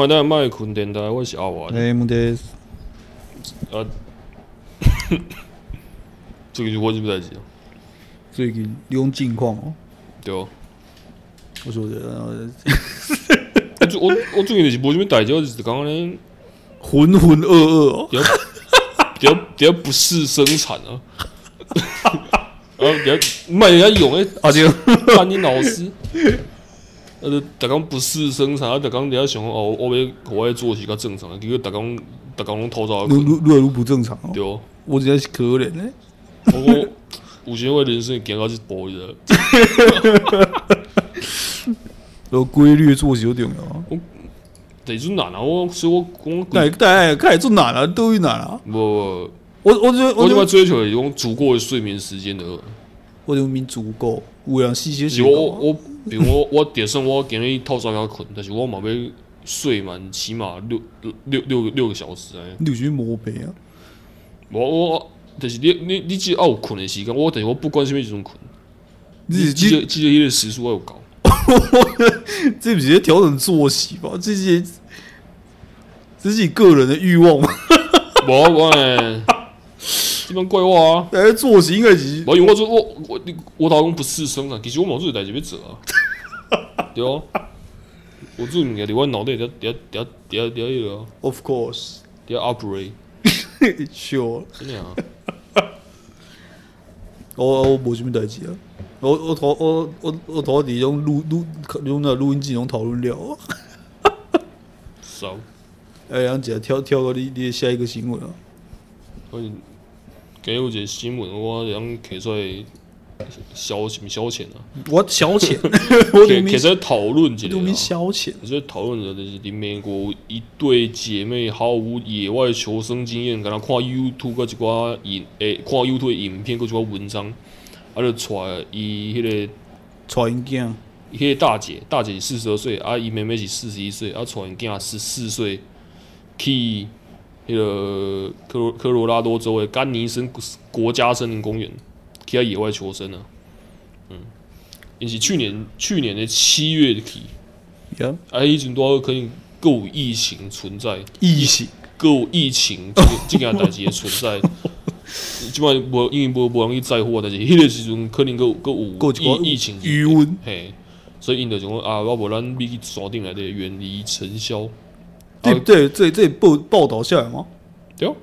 买单卖困电台，我是阿华。哎，木德。啊，最近我是不在记啊。最近利用近况哦。对哦。我说的，我我最近就是无什么代志，就是刚刚呢，浑浑噩噩哦。比较比较比较不适生产啊。啊，比较卖人家用诶，阿杰，潘英老师。呃，逐工不适生产，啊，逐工在遐想哦，我要我要作息较正常，结果逐工逐工拢偷早困，愈愈来愈不正常哦。对哦，我真是可怜呢。我有时我人生行到这步了。有规律作息有重要啊。我得做难啊，我所以我讲，对对，开始做难了，都难了。不，我我觉得我就追求一种足够的睡眠时间的。我就明足够，有氧细些。我我。比如我 我点算我今日透早要困，但是我嘛要睡满起码六六六六个小时哎。你去摸背啊？我我就是你你你只要有困的时间，我等于我不管什么时阵困。你记得记得一个时数要有搞。这不是调整作息吧？这些自己个人的欲望吗？我我诶。基本怪我啊！哎，作息应该是我因为我做我我我老公不适生啊，其实我冇做代志要做啊，对哦。我做物件伫我脑袋底底底底底迄个。Of course，底 operate。Sure。真的啊。我我冇什么代志啊。我我头我我我头底用录录用那录音机用讨论了。少。哎，杨姐跳跳到你你下一个新闻啊。给有一个新闻，我想开出来消什么消遣啊？我消遣，我开始讨论一下。消遣，在讨论的就是美国一对姐妹毫无野外求生经验，跟他看 YouTube 个一寡影，诶，看 YouTube 影片，个一寡文章，啊，就带伊迄个带因囝，迄个大姐，大姐四十二岁，啊，伊妹妹是四十一岁，啊，带因囝十四岁去。那个科罗科罗拉多州的甘尼森国家森林公园，去他野外求生啊，嗯，因是去年去年的七月起，啊，哎，一直都可以够有疫情存在，疫情。够有疫情这件代志的存在，基本上无因为无无容易载货，但是迄个时阵可能够够有疫疫情余温，嘿，所以因就讲啊，我无咱咪去锁定来的远离尘嚣。对对，这这报报道下来吗？对啊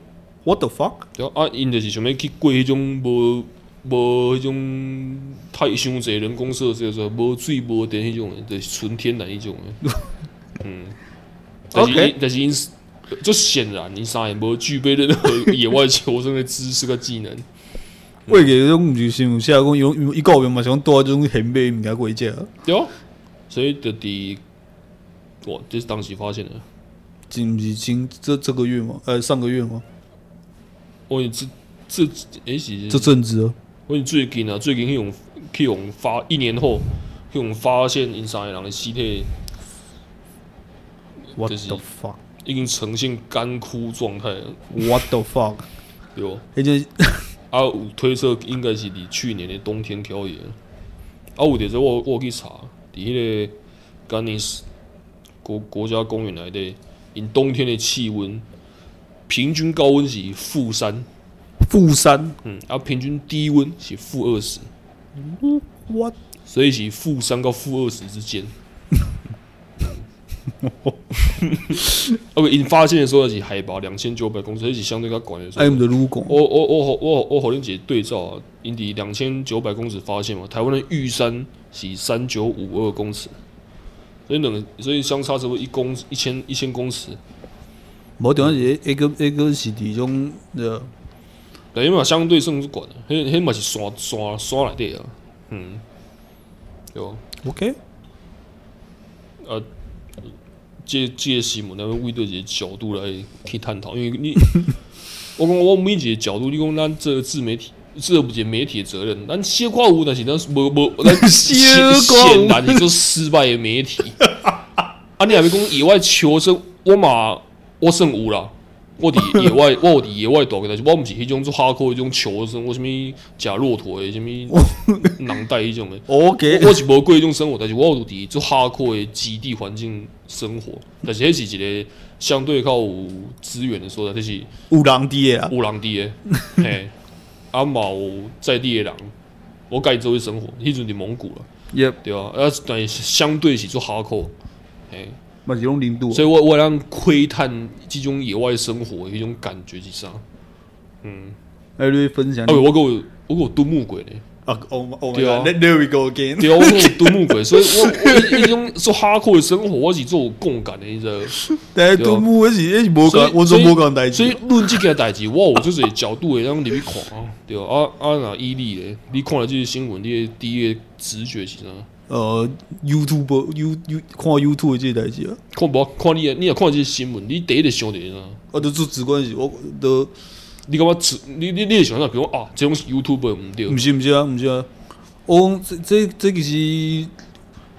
，What the fuck？对啊，啊，因就是想要去过迄种无无迄种太伤济人工设施，说无水无电迄种的，就是纯天然迄种的。嗯，OK，但是因就显然因啥也无具备任何野外求生的知识跟技能。为个这种毋是想下讲有一个月嘛，想多这种很美物件过价。对啊，所以就伫哇，这是当时发现的。今已经这这个月吗？呃，上个月吗？我这这哎是这阵子啊！我最近啊，最近去用去用发一年后去用发现因三个人的尸体，What the fuck？已经呈现干枯状态。What the fuck？有，而且啊，有推测应该是你去年的冬天漂移。啊，有的时候我我去查，伫迄个甘尼斯国国家公园内底。因冬天的气温，平均高温是负三，负三，嗯，啊，平均低温是负二十？所以是负三到负二十之间。OK，因发现的时候是海拔两千九百公尺，而且相对较高的时候。I'm the 我我我我我和恁姐对照啊，因伫两千九百公尺发现嘛，台湾的玉山是三九五二公尺。所以两，所以相差差不多一公一千一千公尺。无点是迄个迄个是伫种的，等于嘛相对算是管的，迄迄嘛是山山山内底啊，嗯，有 OK。呃，借借新闻来为对一个角度来去探讨，因为你，我讲我每一个角度，你讲咱这个自媒体。这不是媒体的责任，咱小可有，但是咱无无，咱 显然你是失败的媒体。啊，你还没讲野外求生，我嘛我算有啦，我伫 野外，我伫野外大个，但是我毋是迄种做哈扣迄种求生，我什么假骆驼诶，什么囊袋迄种诶。OK，我，我是无过迄种生活，但是我有伫做哈扣诶基地环境生活，但是迄是一个相对较有资源的所在，就是有人伫诶啊，有人伫诶，嘿，啊嘛有在地的人，我家己做生活，迄阵伫蒙古了，也对啊，啊，但是相对是做哈口，嘿。嘛是种零度，所以我我通窥探即种野外生活的一种感觉是啥？嗯，来你分享。哎，我给我我给我蹲木鬼嘞。啊哦哦，对啊，There we go again。对啊，我给我蹲木鬼，所以我我一种做哈扣的生活，我是做有共感的，你知道？对，蹲木我是也是无讲，我做无讲代志。所以论这个代志，我有就是角度会让你去看啊，对啊，啊啊那伊利嘞，你看了这些新闻，你的第一个直觉是啥？呃，YouTube、You You 看 YouTube 这些代志啊，看不看你你也看这些新闻，你第一个想的是啥？啊都做直观是，我都你感觉你，你你你想到？比如啊，这种是 YouTube 唔对，毋是毋是啊，毋是啊。我讲这这这个是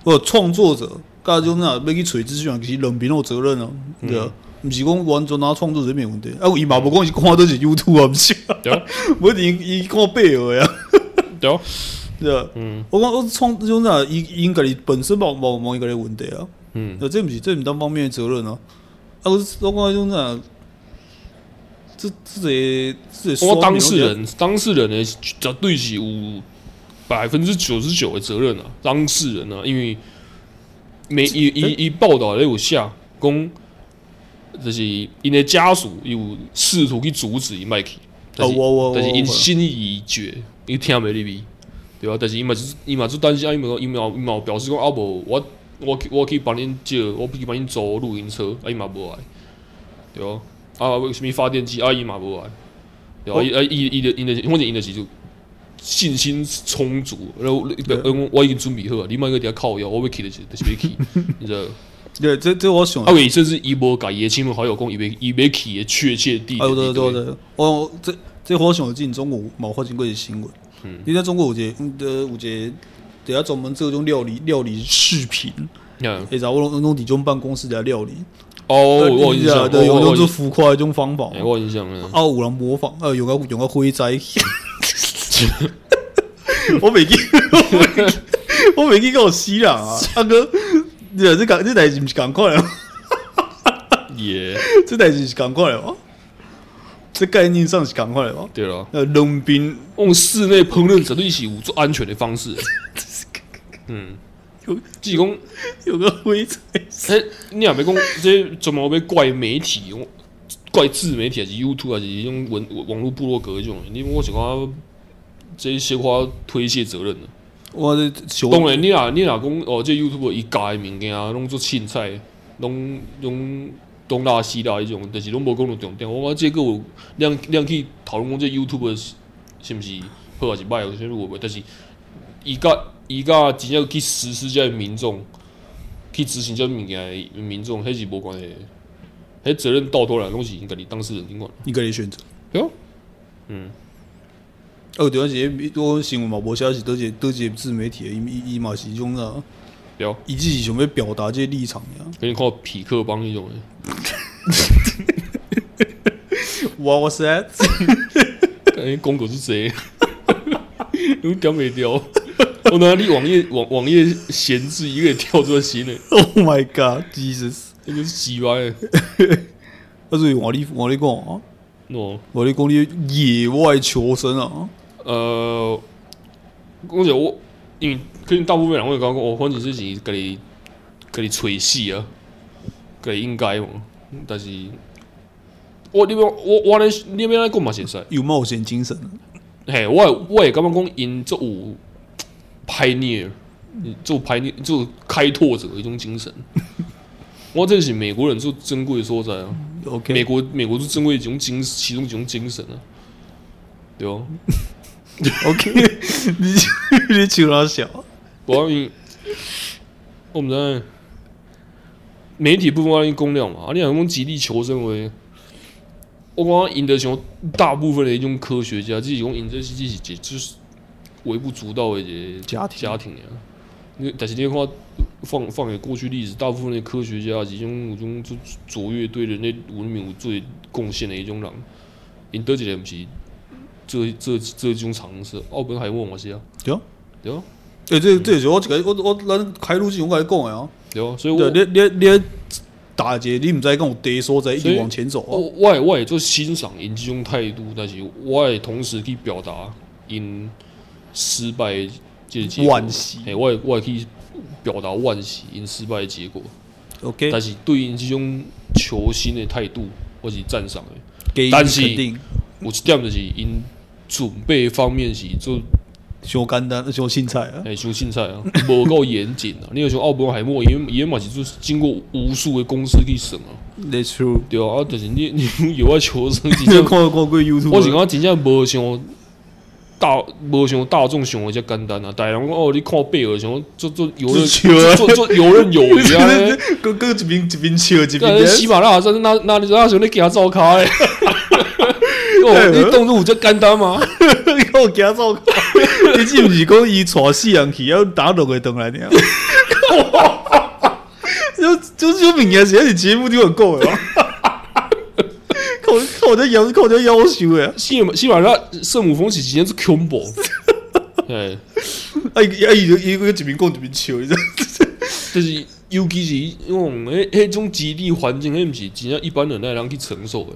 我创作者，甲种那要去找资讯，其实两边有责任啊，对啊，毋是讲完全拿创作者没问题。啊，伊嘛无讲是看都是 YouTube 啊，毋是？啊，对啊，无一定伊看背后呀，对啊。对啊，嗯，我讲我创这种啥，应应该你本身冇冇冇一个的问题啊，嗯，这毋是这不是单方面的责任啊，啊，我我讲这种啥，这这些这些，我当事人当事人呢绝对是有百分之九十九的责任啊，当事人啊，因为每一一一报道都有下讲，就是因的家属有试图去阻止伊麦克，但是但是因心意已决，伊听袂入去。对啊，但是伊嘛是伊嘛是担心啊，伊嘛伊嘛伊嘛表示讲啊无我我我可以帮恁借，我可以帮恁租露营车，啊伊嘛无来，对啊，啊为什么发电机啊伊嘛无来，对啊，啊伊伊的伊的反正伊的是就信心充足，然后我已经准备好啊，你莫个底下靠腰，我要去的是就是要去，你知道？对，这这我想，啊为甚至伊无甲伊的亲朋好友讲伊要伊要去的确切地点，对对对对，哦这这我想进中国冇发生过一个新闻。嗯，你在中国有一个，呃，有一个，等下专门做这种料理料理视频，嗯，会找我弄弄这种办公室的料理。哦，我印象，对，有种是浮夸一种方法，我有印象了。啊，有人模仿，啊，用个用个灰灾。我没记，我没记，跟我吸了啊，大哥，这这赶这代志不是赶快了？耶，这代志是赶快了。这概念上是赶快吧？对了，呃，冷冰用室内烹饪绝对是最安全的方式。嗯，有济公有个灰尘。哎，你也别讲这专门被怪媒体，怪自媒体还是 YouTube 还是用文网络部落格这种，你我是讲这些话推卸责任的。我的当然，你若你若讲哦，这 YouTube 一改物件啊，拢做凊彩，拢拢。东拉西拉迄种，但是拢无讲到重点。我讲这个有两两去讨论讲这 YouTube 是毋是好还是歹，有啥路无？但是伊甲伊甲真正去实施这民众去执行遮物件民众，迄是无关系。迄责任到头来拢是应该你当事人顶管，你家己选择。对啊，嗯。哦，对啊，是多新闻嘛，无消息，都是都是自媒体，伊伊嘛是种啥。对啊，伊只是想要表达这些立场呀。给你看匹克帮那种诶。What was that？感觉公狗是谁？有点没掉。我哪里网页网网页闲置一个跳出来新的？Oh my God，Jesus！那个是鸡歪诶。那是我你我你讲啊？喏，我你讲你野外求生啊？呃，公姐我因为可能大部分人会讲讲，我反正是给你给你吹戏啊，给你应该嘛。但是，我你我我咧，你边来讲嘛？现在有冒险精神。嘿，我我也感觉讲，因这有 pioneer，做 pioneer 做开拓者的一种精神。我这是美国人最珍贵的所在啊。OK，美国美国最珍贵一种精，其中一种精神啊。对哦。OK，你你笑哪笑？我因我们在。媒体部分关于公量嘛，啊，你讲用极力求生为，我讲赢得像大部分的一种科学家，自己用赢这些这些就是微不足道的一个家庭。家庭啊，你但是你看放放眼过去历史，大部分的科学家，其中有种就卓越对人类文明有最贡献的一种人，因得一个不是这这这种常识，奥本海默嘛是啊，对啊，对啊，诶、欸，这这就是我一个我我咱开路之前我跟你讲的啊，对啊，所以我对你你你打劫你唔知讲有地所在一直往前走啊，我我我也做欣赏因这种态度，但是我也同时可以表达因失败这个结果，惋惜，诶，我也我也可以表达惋惜因失败的结果，OK，但是对因这种求新的态度，我是赞赏的，给但是有一点就是因准备方面是做。太简单，太凊彩啊！哎，太凊彩啊，无够严谨啊！你有像奥本海默，伊伊嘛是就是经过无数的公司去审啊。That's true。对啊，啊，但是你你有爱求生，你看 看过 YouTube？我是讲真正无像大，无像大众想的遮简单啊！大人讲哦，你看贝尔像做做游刃，做做游刃有余啊！个个一边一边笑一边。喜马拉雅山那那那像你给他照卡诶。哦，你动作有遮简单吗？你给我给他照卡。你是不是讲伊带死人去，要打六个灯来呢？就就就明显是节目就很够了。靠靠，这要靠这要求诶。西马西马拉圣母峰是直接是 combo。哎，哎哎，伊伊个一边讲一边笑，你知？就是尤其是因为迄迄种基地环境，迄毋是真正一般人会通去承受诶。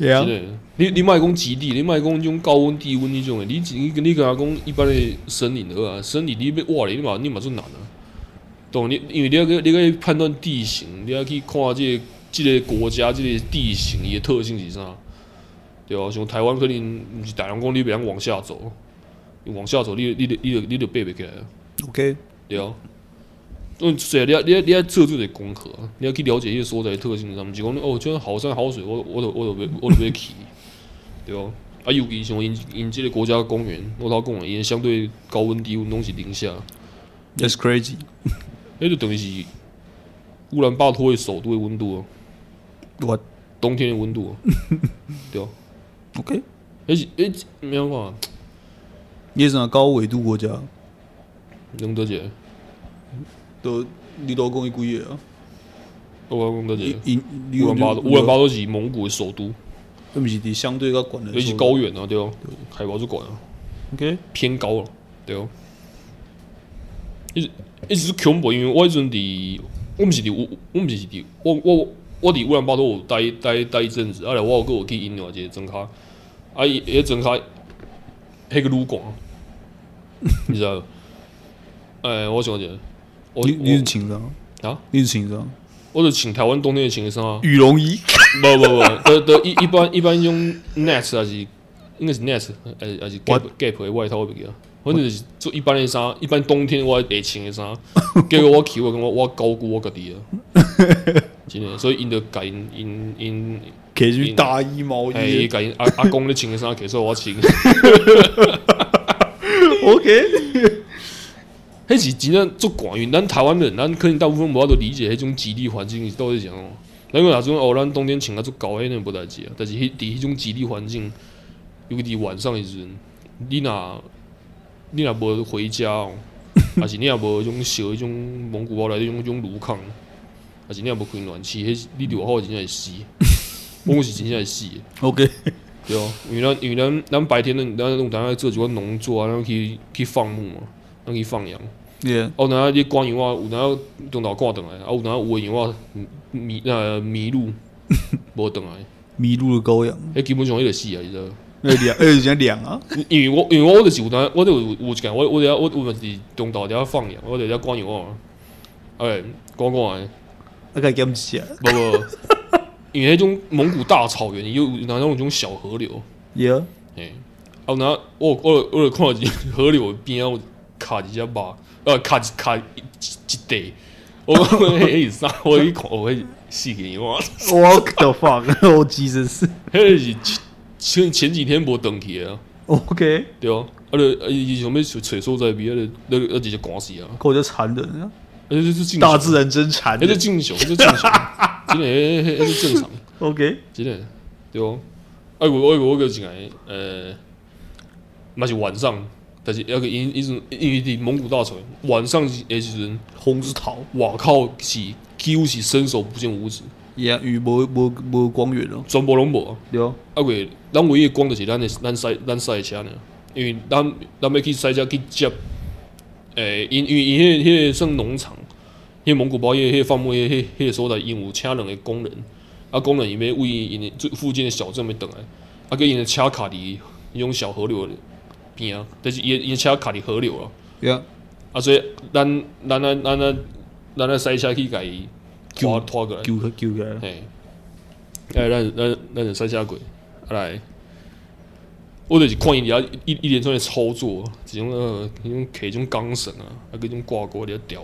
Yeah. 你你莫讲极地，你莫讲种高温低温迄种诶，你你你跟他讲一般诶森林的啊，森林你要挖哩，你嘛你嘛做难啊。懂你，因为你要你要去判断地形，你要去看这个这个国家即个地形伊诶特性是啥，对啊？像台湾可能毋是大人讲你袂当往下走，往下走你你你你你就爬袂起来啊。OK，对啊。嗯，所以你要你要你要做做个功课，你要去了解一些所在的特性，毋是讲哦，就好山好水，我我都我都我都要去，对啊。啊，尤其像因因即个国家公园，我头讲因相对高温低温拢是零下，That's crazy。那就等于是乌兰巴托的首都的温度哦。我冬天的温度，对哦。OK，而且诶，没有嘛？也是高纬度国家，能得解。都你都讲伊几个啊？我讲得几个？乌兰巴托，乌兰巴托是蒙古的首都，那不是伫相对较悬的，尤其高原啊，对哦，海拔就高啊，OK，偏高了，对哦。一直一直是恐怖，因为我迄阵伫，我毋是伫乌，我毋是伫，我我我伫乌兰巴托有待待待一阵子，后来我有个去因另外一个庄卡，啊伊迄庄卡，迄个旅馆，你知道？哎，我想一下。我你你是穿啥啊？你是穿啥？我是穿台湾冬天的穿衫，羽绒衣。不不不，得得一一般一般用 net 还是应该是 net 还是还是 gap gap 的外套我袂记得，反正就是做一般的衫，一般冬天我会穿的衫。结果我去我感觉我高估我家己了，真的，所以因着改因因因，给去大衣毛衣，哎，改因阿阿公咧穿的衫，其实我穿。OK。迄是真正足寒，因咱台湾人，咱可能大部分无法度理解迄种极地环境是到底是怎样。因为那种哦，咱冬天穿啊足厚，迄个无代志啊。但是迄伫迄种极地环境，尤其伫晚上的时阵，你若你若无回家哦，还是你若无迄种烧迄种蒙古包来的迄种炉炕，还是你若无开暖气，迄你外口真正会死，我是真正会死。OK，对哦，因为咱因为咱咱白天咱咱用当下做几个农作啊，咱去去放牧嘛，咱去放羊。Yeah. 哦，然后你关羊啊，有然后中岛挂等来，啊，有然后有油啊，迷呃迷路，无等来，迷路的羔羊，诶，基本上伊就死啊，伊知道？诶凉，诶真凉啊！因为我因为我就是有当，我就有有一间，我我我我我是中岛底下放羊，我底下关油啊，诶，关关诶，啊，该检查，不不，因为迄种蒙古大草原有然后有种小河流，Yeah，诶，啊，然后我我我看到河流边啊卡一只马。呃，卡一卡一一地，我 迄是啥？我一看，我会死给你我。What the fuck？我记得是，迄是前前几天无登去啊。OK，对啊，啊咧，伊想要找所在比，啊咧，那那直接赶死啊。够就残忍啊！而且是大自然真残忍，那是正常，那是正常，真的，迄迄是正常。OK，真的，对哦。哎，我我我个进来，呃，嘛是晚上。但是要个因一种因为伫蒙古大草原晚上诶时阵红是桃，哇靠是几乎是伸手不见五指，也与无无无光源咯，全部拢无啊。对，啊个咱唯一光就是咱诶咱赛咱赛车呢，因为咱咱要去赛车去接，诶、欸，因因为因迄迄个算农场，迄蒙古包迄迄放牧迄迄迄个所在，因有请两个工人，啊工人伊要为因最附近诶小镇要倒来，啊叫因诶车卡伫迄种小河流边啊，但是伊伊车卡伫河流啊，对。啊，啊所以咱咱咱咱咱咱咱赛车去甲伊拖拖过来，救救起来，嘿，哎咱咱咱就赛车过来，我就是看伊遐一一连串的操作，一种呃迄种摕种钢绳啊，啊搁种挂钩伫遐吊，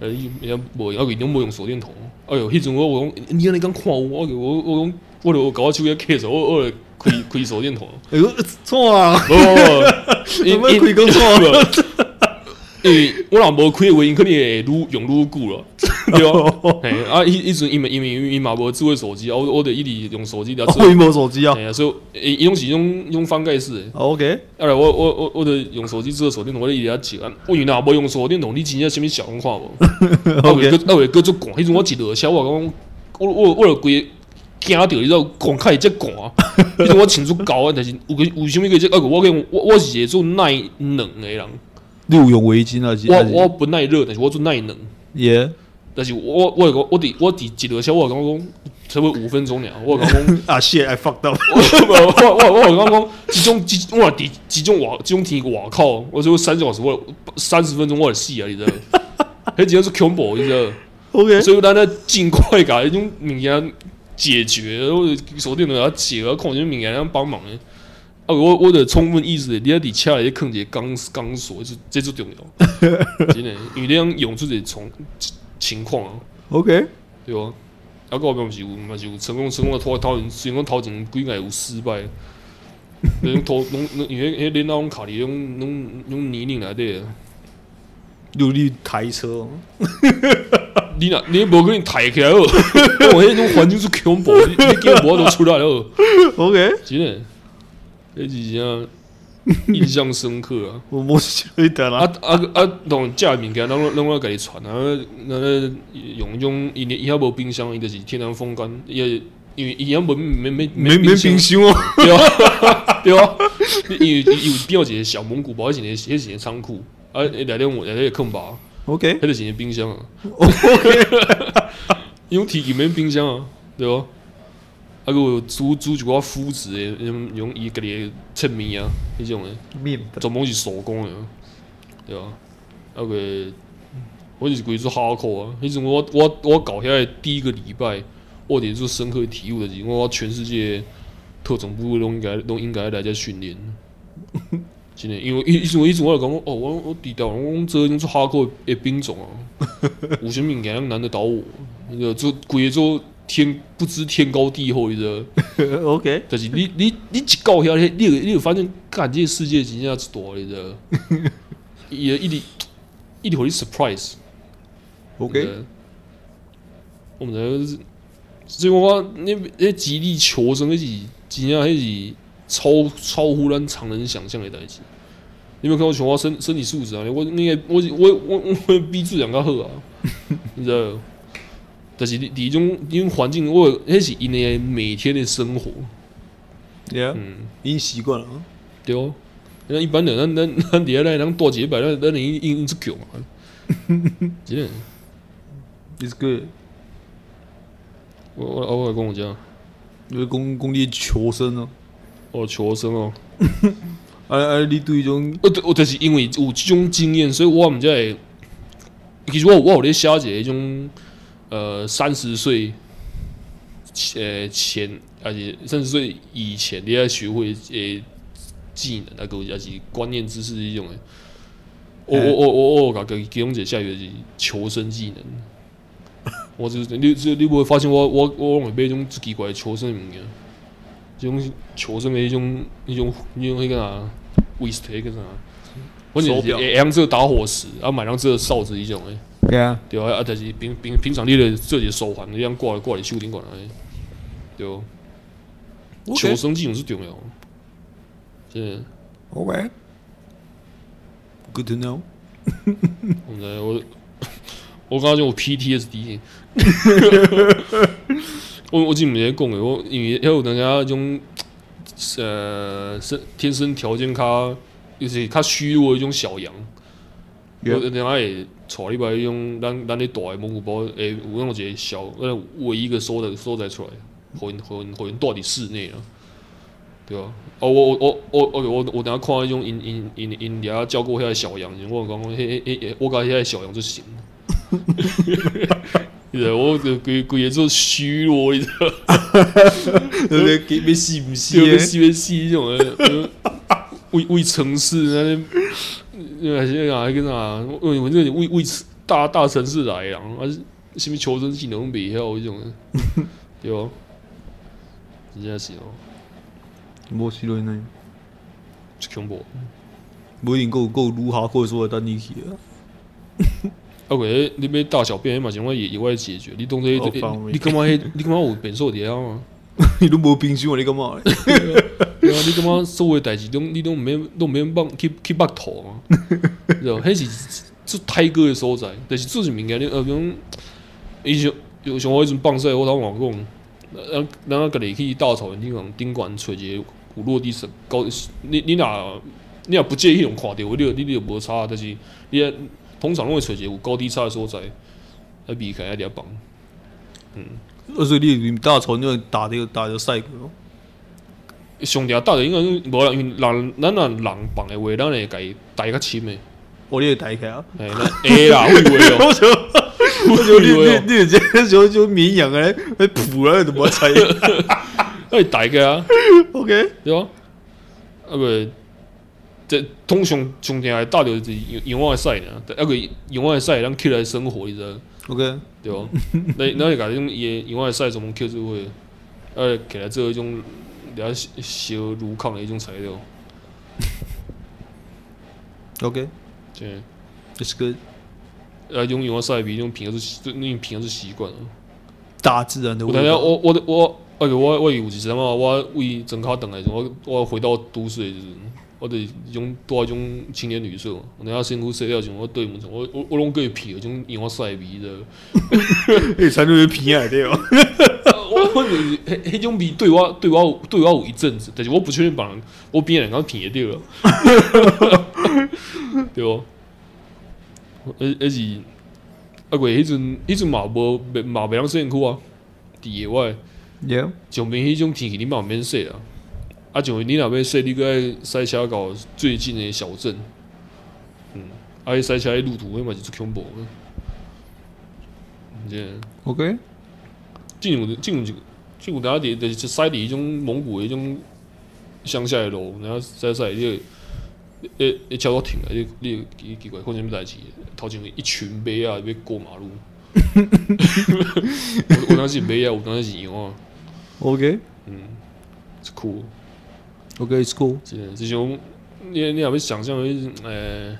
呃伊遐无用，啊伊种无用手电筒，哎哟，迄阵我我讲你安尼敢看我，我我我讲我着搞我手机开着，我我着开开手电筒。哎呦，错啊！不不，因为开更错，因为我若无开的话，因可能会愈用愈久了，对啊。嘿，啊，迄迄阵因为因为伊嘛无智慧手机，我我得一直用手机了。我无手机啊。哎呀，所以伊拢是用用翻盖式的。OK，啊来，我我我我得用手机智慧手电筒，我得一直在接。我原来无用手电筒，你真正啥物小拢看无。啊会个啊会个足寒，迄阵我一落车，我讲我我我着规。惊到你知道，光开只寒，迄阵我穿足厚啊，但是有个有啥物个只啊个我我我我是会做耐冷的人。你有用围巾啊？我我不耐热，但是我做耐冷。耶！但是我我个我伫我伫一落车，我刚讲差不多五分钟了。我刚讲 啊，shit I fucked up。我我我刚讲，这种这我伫这种瓦这种天瓦靠，我说三小时我三十分钟我死啊！你知道？迄真是恐怖，你知道？OK，所以咱咧尽快甲迄种物件。解决，我手电筒要解，我看见明眼人帮忙诶。啊，我我的充分意识，你喺底车里坑一个钢钢索，这这最重要。真的，因为这样用出个从情况啊。OK，对吧？啊，个边是有，嘛是有成功成功的拖掏钱，虽然讲头前几个有失败。那种拖，拢拢因为迄恁那种卡里用用用泥泞来的。有你开车。你若你无可能抬起来哦，我迄种环境是恐怖，你你叫无都出来了。OK，真的，这几样印象深刻啊。我我是觉得啦，啊啊啊，当家里物件，拢拢我给你传啊，那用一种伊伊遐无冰箱，伊就是天然风干，也因为伊遐无没没没没冰箱哦，对啊 对啊，因为有边有一个小蒙古包，迄是迄是仓库，啊内底我内底个坑吧。OK，迄个是冰箱啊。OK，用铁器免冰箱啊，对吧？啊，个煮煮一寡麸质诶，用用伊家己切面啊，迄种的，面全部是手工的，对吧？啊个，我就是规做哈口啊。迄阵我我我搞下来第一个礼拜，我点做深刻体悟的是，我全世界特种部都应该拢应该来遮训练。真的，因为一一种一种我来讲，哦，我我低调，我讲这种做哈口的兵种啊，有啥物件难得倒我？那个做规做天不知天高地厚，你知道？OK，但是你你你一搞下来，你你有发现，干这个世界真正是大，你知道？也一直一直会 surprise。OK，我们这所以我那那极力求生，那是真正那是。超超乎咱常人想象的代志，你有没有看过琼花身身体素质啊？我那个我我我我比质量较好啊，你知道？但是你你种因为环境，我迄是因为每天的生活，Yeah，嗯，已经习惯了，对哦。那一般的，咱咱咱底下来人多几百，咱咱已经已经是强啊，真的，It's good。我我我我跟我讲，因为工工地求生哦。哦，求生哦！哎 哎，你对种，我我就是因为有这种经验，所以我们在其实我我有咧写一种呃三十岁前前，而且三十岁以前你要学会诶技能，那个也是观念知识一种诶。我我我我我讲给给用者下一个是求生技能。我就是你你你不会发现我我我往里边种奇怪求生物件。这种求生的一种一种一种那个啥，waste 那个啥，我就是会用这个打火石，啊买上这个哨子一种诶，对啊，对啊，啊但是平平平常你的这些手环你样挂挂在手顶管诶，对哦，求生技能是重要，真的。OK，Good to know。我知我 我刚刚就有 PTSD。我我之前在讲的，我因为还有人家种呃生天生条件较就是较虚弱的一种小羊，我人家会带你把迄种咱咱咧大诶蒙古包，诶有那种一个小呃唯一一个所在所在出来，互因互因互因住伫室内啊，对啊，哦我我我我我我我等下看迄种因因因因遐照顾遐小羊，我讲讲迄迄迄我甲遐小羊就行。对，我就规规个做虚弱，你知道？对不对？给别死不死，别死别死，这种的，为为城市那边，那些啊，跟啥？为为这为为大大城市来啊，还是什么求生技能比较 这种的，对吧？真正是哦，没事了呢，恐怖，不一定够够如下或者说等你去啊。啊，喂，你要大小便嘛，情况野野外解决。你当作你你干嘛？你干嘛有变数点啊？你都无冰箱，你干嘛？啊，你干嘛？所有代志都你都唔免都唔免帮去去捌头啊？对吧？迄是做泰哥的所在，但是做是物件，你呃，比如以前有像我迄阵放屎，我头讲讲，咱咱啊，家己去大草原顶上顶悬找一个有落地式高，你你若你若不介意用看到，你你就无差，但是你。通常拢会找一个有高低差的所在，来避开一点帮。嗯，所以你你大草原打这个打个赛过。上条打的应该是无啦，因为人咱若人放的话，咱会家己带较深的。我你会带起啊？哎，会啦，会会哦。我就你你你这个时候就绵羊诶，会扑啊，怎么踩？会带开啊？OK，对吧？啊不。这通常上天还大着是野外赛呢，啊个野外赛咱起来生活，你知道？OK，对吧？那那你讲这种野野外赛怎么起做会？呃，起来做一种比较小路抗的一种材料。OK，对，It's good。呃，用野外赛比用平时那种平时习惯了。大自然的。我等下，我我我，而且我我有一次嘛，我为增卡等来着，我我回到都市就是。我得用多一种青年旅社，我等下辛苦睡觉前，我对门上，我我我拢过皮，种用我晒皮的，诶，穿着皮啊对哦，我我迄迄种味对我对我对我有一阵子，但是我不确定别人我边人刚皮也掉了，对不？而而是啊，过迄阵迄阵嘛无嘛袂当洗身躯啊，伫野外，yeah，上面迄种天气你嘛免洗啊。啊，就你若边说你个塞车到最近的小镇，嗯，啊，塞车的路途，迄嘛是最恐怖的。这样，OK。进入进入这个进入，等下点就是塞里一种蒙古的一种乡下的路，然后塞塞你，诶诶，桥都停了，你你奇奇怪，看见没代志？头前一群马啊，要过马路。我我当时马啊，我当时是羊啊。OK，嗯，是酷。OK，it's cool。这种你你还会想象为呃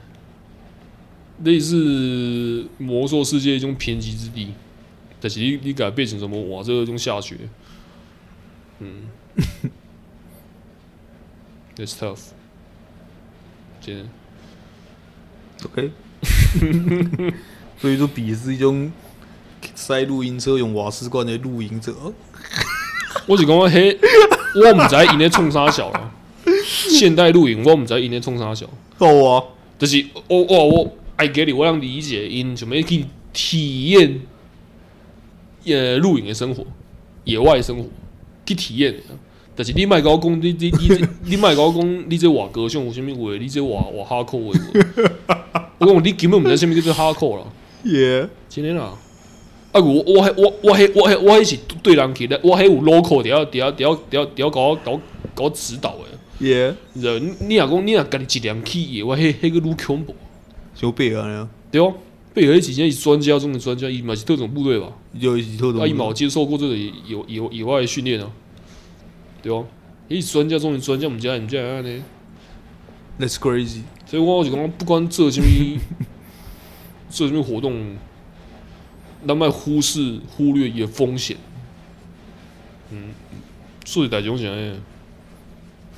类似魔兽世界一种偏激之地，但是你你改变成什么哇？这个种下雪，嗯，It's tough。真的，OK。所以说，比是一种塞露营车用瓦斯罐的露营者。我是讲我嘿。我唔知因咧创啥小啦，现代露营我唔知因咧创啥小。好啊，就是我我我，I get it，我想理解因准备去体验，呃，露营的生活，野外生活去体验。但是你莫甲我讲，你你你你莫甲我讲，你这瓦格像有啥物话？你这瓦瓦哈扣话？我讲你根本毋知啥物叫做哈扣了。耶，真的啦。啊！我我还我我还我还我还是对人去的，我还有 local 底下底下底下底下底下搞搞搞指导诶。耶！人你若讲你若家己一两去野外，迄迄个愈恐怖。小贝啊，对哦，贝尔以前是专家中的专家，伊嘛是特种部队吧？有是特种。啊，伊嘛有接受过这个野野野外训练啊。对哦，伊是专家中的专家，毋知毋知安尼。That's crazy。所以我就讲，不管做啥物，做啥物活动。咱莫忽视、忽略伊的风险，嗯，所以大家讲啥个？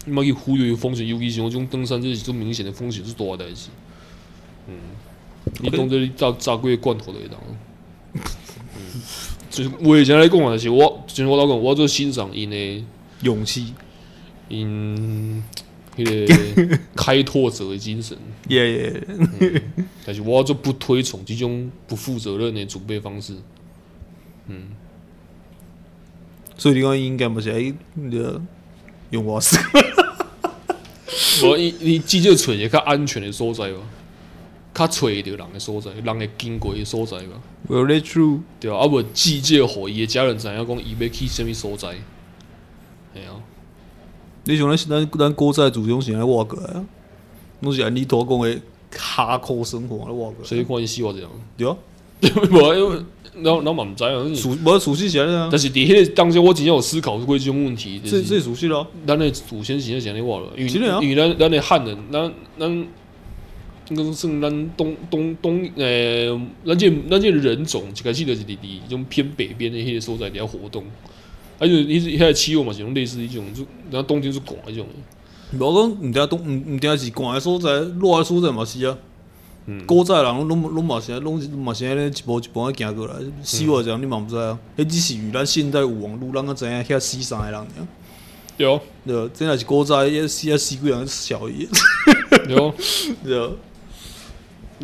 你莫去忽略伊个风险，尤其是像这种登山，这是种明显的风险是大代志。嗯，你当做你炸炸几个罐头的一档。嗯，就是我以前来讲啊是我，就是我老讲，我最欣赏因的勇气，因迄个开拓者的精神。耶耶，但是我就不推崇这种不负责任的准备方式。嗯，所以你讲应该不是哎，那个用瓦斯。我你你记者找一个较安全的所在吧，较找着人的所在，人会经过的所在吧。Well, that's true。对啊，啊无记者互伊的家人知影讲伊要去啥物所在。哎啊，你像咱咱咱古早自从是安挖过来啊，拢是按你头讲的卡口生活来挖过来。所以看伊死活这样。对啊，无因为然后然后嘛毋知啊，熟无熟悉起来啊。但是伫迄个当时，我真正有思考过即种问题。这这熟悉咯。咱的祖先是安尼挖了，因为啊、因为咱咱的汉人，咱咱应该算咱东东东诶，咱这咱这人种一开始就是伫伫种偏北边的迄个所在伫遐活动，啊就伊是迄个气候嘛，是种类似一种就然后冬天是寒迄种。无讲毋定冬毋毋定是寒的所在，热的所在嘛是啊。古早人拢拢拢嘛是啊，拢嘛是安尼一步一步啊行过来，死活这样你嘛毋知啊。迄只是与咱现代有网络，咱个知影遐死啥个人尔。对哦，对，真系是古早一死啊死几人小伊。对哦，对。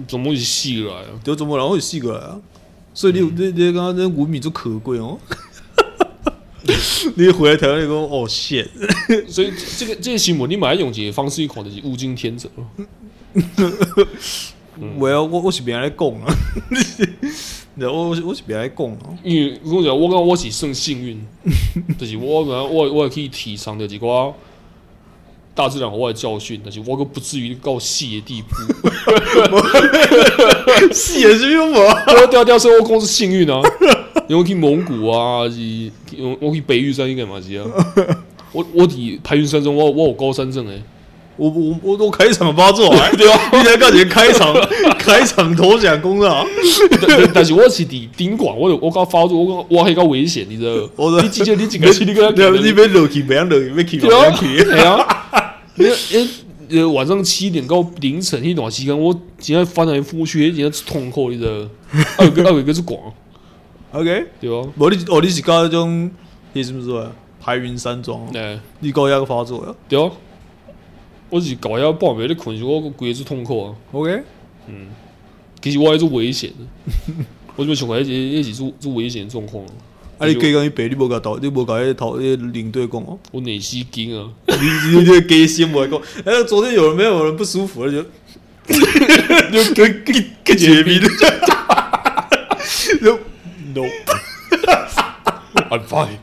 怎么会死过来啊？对，怎么人会死过来啊？所以你你你刚刚那文明就可贵哦。你回来台湾你讲哦，shit。所以这个这个新闻你买用这个方式一看就是物竞天择。我要我我是别来讲啊，我我我是别来讲啊，因为我讲我讲我是算幸运，就是我我我我可以提倡的几个大自然户外教训，但是我个不至于到细的地步，细也是用我，对对对，所以我讲是幸运啊，因为去蒙古啊，是我去北玉山应该嘛是啊，我我伫排云山中我我有高山症诶。我我我我开场发作啊！对啊，你在干什么？开场 开场投降功啊！但是我是伫顶管，我我刚发作，我我还较危险，你知道？我你直接你几个去你个？你你别落去，别让落去，别去，别让去。对啊，因为因为晚上七点到凌晨一段时间，我今天翻来覆去，今天痛苦，你知道？二个二个是广，OK，对吧？无你哦你是搞那种，你什么说？排云山庄，哎，你搞一个发作呀？对啊。我是搞下半夜咧困，我规个是痛苦啊。OK，嗯，其实我还是危险的。我就想讲，一一起做做危险状况。啊，你鸡讲伊白，你无甲头，你无甲迄头迄领队讲哦。我内心惊啊！你你这鸡心无讲。哎，昨天有人没有人不舒服，就 就跟跟跟解密的。No，I'm fine.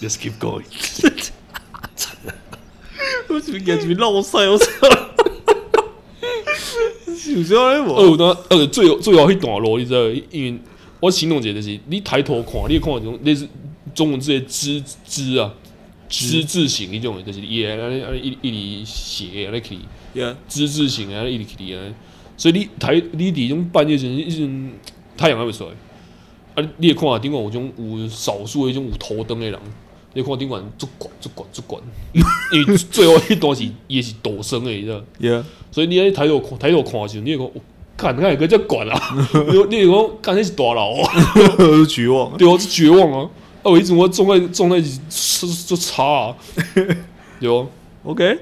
Let's keep going. 我怎么感觉落赛？我操！有时候哦，那呃，最后最后一段路，你知道？因为我形容一下就是，你抬头看，你看这种类似中文字的之之啊，之字形那种，就是也啊啊一一直写啊，那可以，之字形啊，一直可以啊。所以你抬你伫种半夜时阵，一种太阳还没出来，啊，你也看啊，顶管有种有少数的一种有头灯的人。你看顶管足管足管足管，因为最后一段是也是陡升诶，你知道？Yeah. 所以你喺抬头看抬头看的时候，你也讲，看看个叫管啊，你你讲看那是大佬啊，绝望，对我，是绝望啊！啊，我一直我状态状态是就差啊，对哦，OK，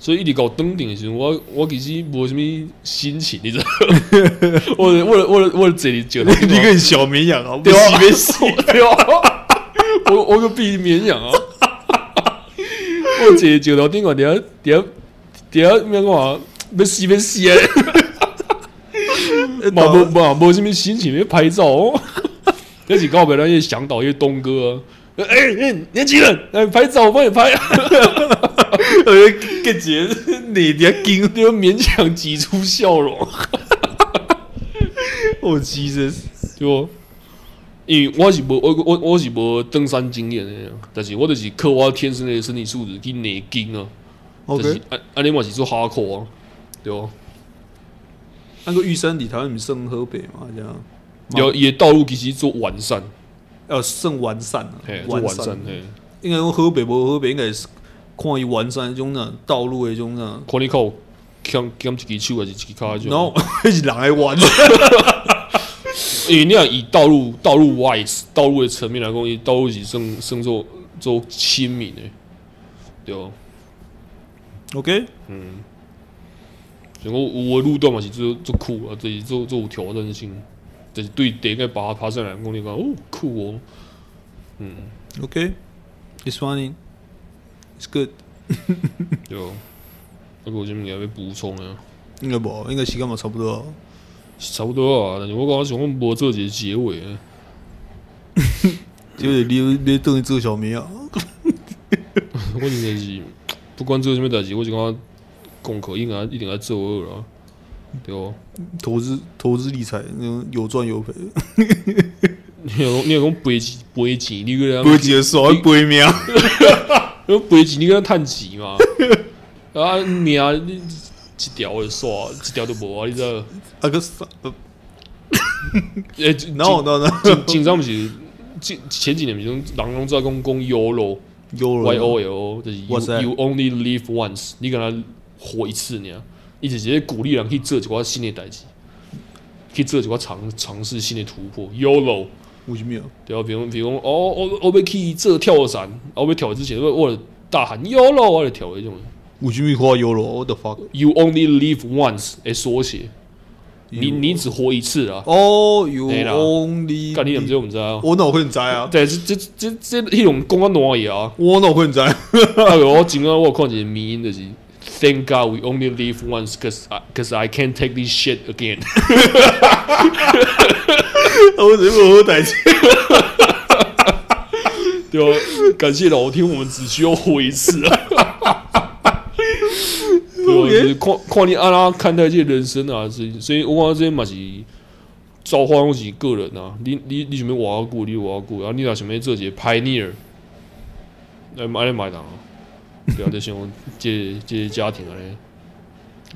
所以一直搞登顶的时候，我我其实无什么心情，你知道？我我我我我这里就你个小绵羊啊，对啊，对啊。我我个比绵羊啊！我这就到顶个，底下底下底下咩个话，要死要死啊！冇冇冇冇什物心情要拍照哦。那是告别那些向导，一些东哥，啊哎哎，年轻人来拍照，我帮你拍。我个姐你点惊，就勉强挤出笑容。我其实就。因为我是无我我我是无登山经验的，但是我就是靠我天生的身体素质去内经啊。OK，安安尼嘛是做哈扣啊，对哦。那个玉山里头你算河北嘛？这样。有也道路其实做完善，要算完善啊，完善嘿。应该讲河北无河北，应该是看伊完善种呐道路的种呐。看你靠捡捡一支手还是一支脚？然后 那是人来玩。因为你要以道路道路 wise 道路的层面来讲，伊道路是算算做做亲民的，对哦。OK，嗯，像我有的路段嘛是做做酷啊，就是做做有挑战性，就是对第一个爬爬上来讲，你讲哦酷哦，嗯，OK，it's funny，it's good，对哦。那个有啥物要补充啊？应该无，应该时间嘛差不多啊。差不多啊，但是我感觉想讲无做一个结尾啊，就 是你你等于做小明啊。我真的是不管做什么代志，我就讲功课应该一定要做好了，对哦。投资投资理财那种有赚有赔。你要你要讲赔钱赔钱，你个赔钱爽赔命。因赔钱你个趁钱嘛，啊命你。一条会刷，一条都无啊！你知道？啊个啥？呃，诶，no no no，经常不是前前几年，种人拢在讲讲 Yolo，Yolo 就是 you you only live once，你跟他活一次呢，伊直接鼓励人去做一寡新的代志，去做一寡尝尝试新的突破。YOLO，为什么？对啊，比如比如讲，哦，我我要去做跳伞，我要跳之前，我我大喊 YOLO，我来跳迄种。为什么花 YOLO？What the fuck？You only live once，诶，缩写，你你只活一次啊！哦，You only，干你怎么知道？我们知道？我哪会知啊？对，这这这这迄种讲啊哪样啊？我哪会知？哎呦，我今个我看见迷因就是 Thank God we only live once，cause I cause I can't take this shit again。我怎么好歹气？对啊，感谢老天，我们只需要活一次 啊！对，看看你安拉看待这人生啊，所以所以我讲这嘛是造化拢是个人啊。你你你想要活久，你活久，啊，你若想要做一个 pioneer，来买来买单啊，不要再想这这家庭啊咧。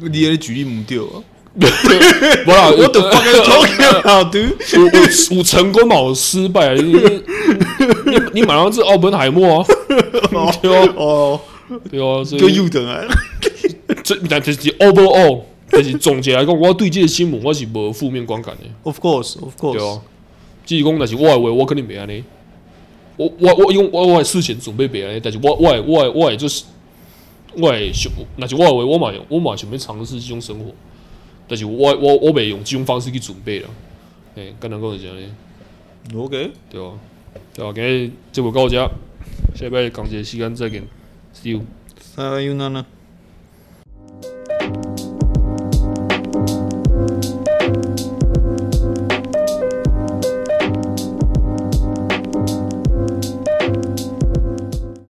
你安尼举例唔对啊？无啦，我的 fucking talking 有有成功嘛？有失败？你你你马上是奥本海默啊？对哦，对哦，所以又等啊。这但就是 overall，但是总结来讲，我对这个新闻我是无负面观感的。Of course, of course。对啊，只是讲，但是我的话，我肯定袂安尼。我我我用我我事前准备袂安尼，但是我我我我就是我想，那是我的话，我嘛我嘛想要尝试这种生活，但是我我我袂用这种方式去准备了。诶，刚刚讲是这样的。OK，对啊，对啊，今日节目到这，下礼拜同一时间再见，See you。See you，娜娜。